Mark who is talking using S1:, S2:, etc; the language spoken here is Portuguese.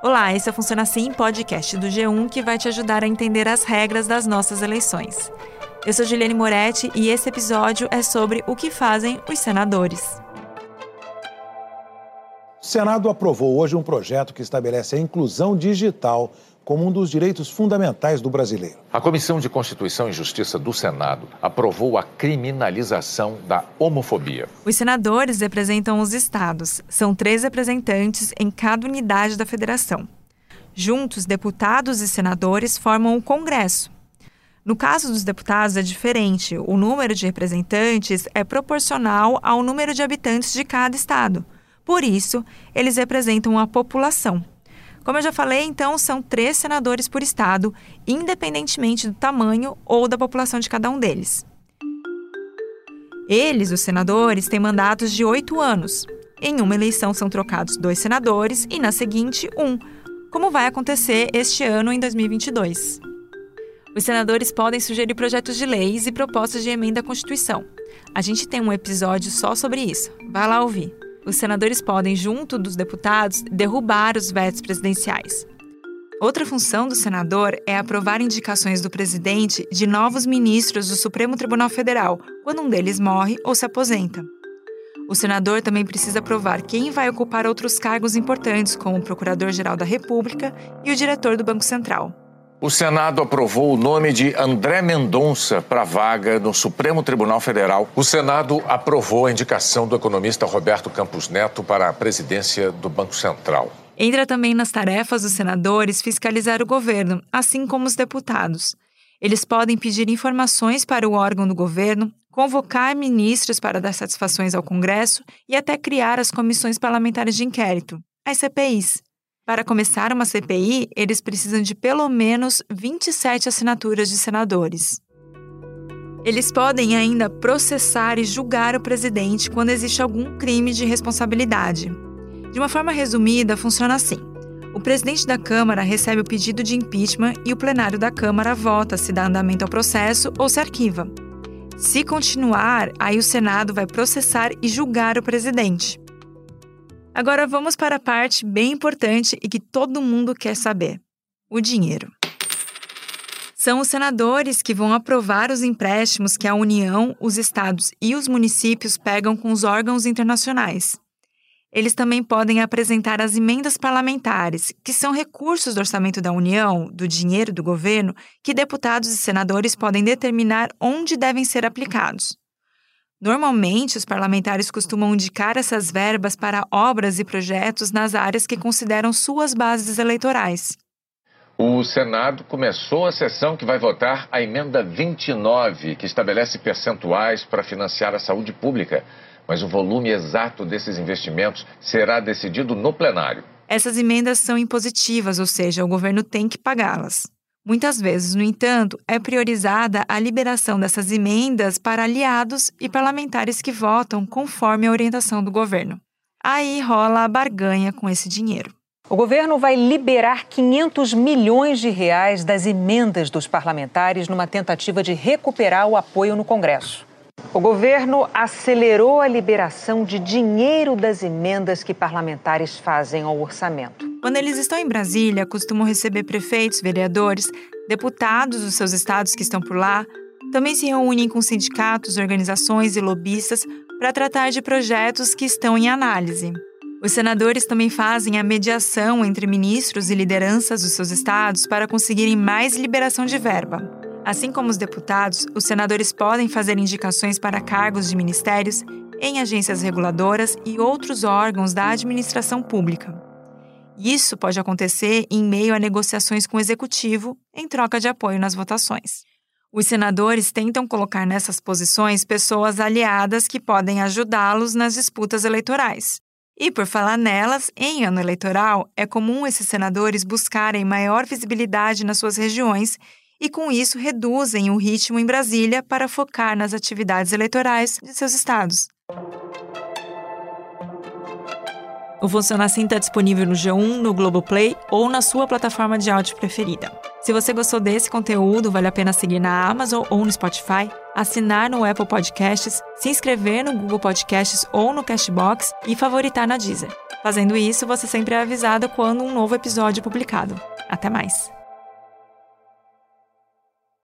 S1: Olá, esse é o Funciona Assim, podcast do G1 que vai te ajudar a entender as regras das nossas eleições. Eu sou Juliane Moretti e esse episódio é sobre o que fazem os senadores.
S2: O Senado aprovou hoje um projeto que estabelece a inclusão digital como um dos direitos fundamentais do brasileiro.
S3: A Comissão de Constituição e Justiça do Senado aprovou a criminalização da homofobia.
S1: Os senadores representam os estados. São três representantes em cada unidade da federação. Juntos, deputados e senadores formam o Congresso. No caso dos deputados é diferente. O número de representantes é proporcional ao número de habitantes de cada estado. Por isso, eles representam a população. Como eu já falei, então, são três senadores por estado, independentemente do tamanho ou da população de cada um deles. Eles, os senadores, têm mandatos de oito anos. Em uma eleição são trocados dois senadores e, na seguinte, um, como vai acontecer este ano em 2022. Os senadores podem sugerir projetos de leis e propostas de emenda à Constituição. A gente tem um episódio só sobre isso. Vai lá ouvir os senadores podem, junto dos deputados, derrubar os vetos presidenciais. Outra função do senador é aprovar indicações do presidente de novos ministros do Supremo Tribunal Federal, quando um deles morre ou se aposenta. O senador também precisa aprovar quem vai ocupar outros cargos importantes, como o Procurador-Geral da República e o diretor do Banco Central.
S3: O Senado aprovou o nome de André Mendonça para vaga no Supremo Tribunal Federal. O Senado aprovou a indicação do economista Roberto Campos Neto para a presidência do Banco Central.
S1: Entra também nas tarefas dos senadores fiscalizar o governo, assim como os deputados. Eles podem pedir informações para o órgão do governo, convocar ministros para dar satisfações ao Congresso e até criar as comissões parlamentares de inquérito, as CPIs. Para começar uma CPI, eles precisam de pelo menos 27 assinaturas de senadores. Eles podem ainda processar e julgar o presidente quando existe algum crime de responsabilidade. De uma forma resumida, funciona assim: o presidente da Câmara recebe o pedido de impeachment e o plenário da Câmara vota se dá andamento ao processo ou se arquiva. Se continuar, aí o Senado vai processar e julgar o presidente. Agora vamos para a parte bem importante e que todo mundo quer saber: o dinheiro. São os senadores que vão aprovar os empréstimos que a União, os estados e os municípios pegam com os órgãos internacionais. Eles também podem apresentar as emendas parlamentares, que são recursos do orçamento da União, do dinheiro do governo, que deputados e senadores podem determinar onde devem ser aplicados. Normalmente, os parlamentares costumam indicar essas verbas para obras e projetos nas áreas que consideram suas bases eleitorais.
S3: O Senado começou a sessão que vai votar a emenda 29, que estabelece percentuais para financiar a saúde pública. Mas o volume exato desses investimentos será decidido no plenário.
S1: Essas emendas são impositivas, ou seja, o governo tem que pagá-las. Muitas vezes, no entanto, é priorizada a liberação dessas emendas para aliados e parlamentares que votam conforme a orientação do governo. Aí rola a barganha com esse dinheiro.
S4: O governo vai liberar 500 milhões de reais das emendas dos parlamentares numa tentativa de recuperar o apoio no Congresso. O governo acelerou a liberação de dinheiro das emendas que parlamentares fazem ao orçamento.
S1: Quando eles estão em Brasília, costumam receber prefeitos, vereadores, deputados dos seus estados que estão por lá. Também se reúnem com sindicatos, organizações e lobistas para tratar de projetos que estão em análise. Os senadores também fazem a mediação entre ministros e lideranças dos seus estados para conseguirem mais liberação de verba. Assim como os deputados, os senadores podem fazer indicações para cargos de ministérios em agências reguladoras e outros órgãos da administração pública. Isso pode acontecer em meio a negociações com o executivo em troca de apoio nas votações. Os senadores tentam colocar nessas posições pessoas aliadas que podem ajudá-los nas disputas eleitorais. E por falar nelas, em ano eleitoral, é comum esses senadores buscarem maior visibilidade nas suas regiões e, com isso, reduzem o ritmo em Brasília para focar nas atividades eleitorais de seus estados. O Funciona Assim está disponível no G1, no Globoplay ou na sua plataforma de áudio preferida. Se você gostou desse conteúdo, vale a pena seguir na Amazon ou no Spotify, assinar no Apple Podcasts, se inscrever no Google Podcasts ou no Cashbox e favoritar na Deezer. Fazendo isso, você sempre é avisada quando um novo episódio é publicado. Até mais!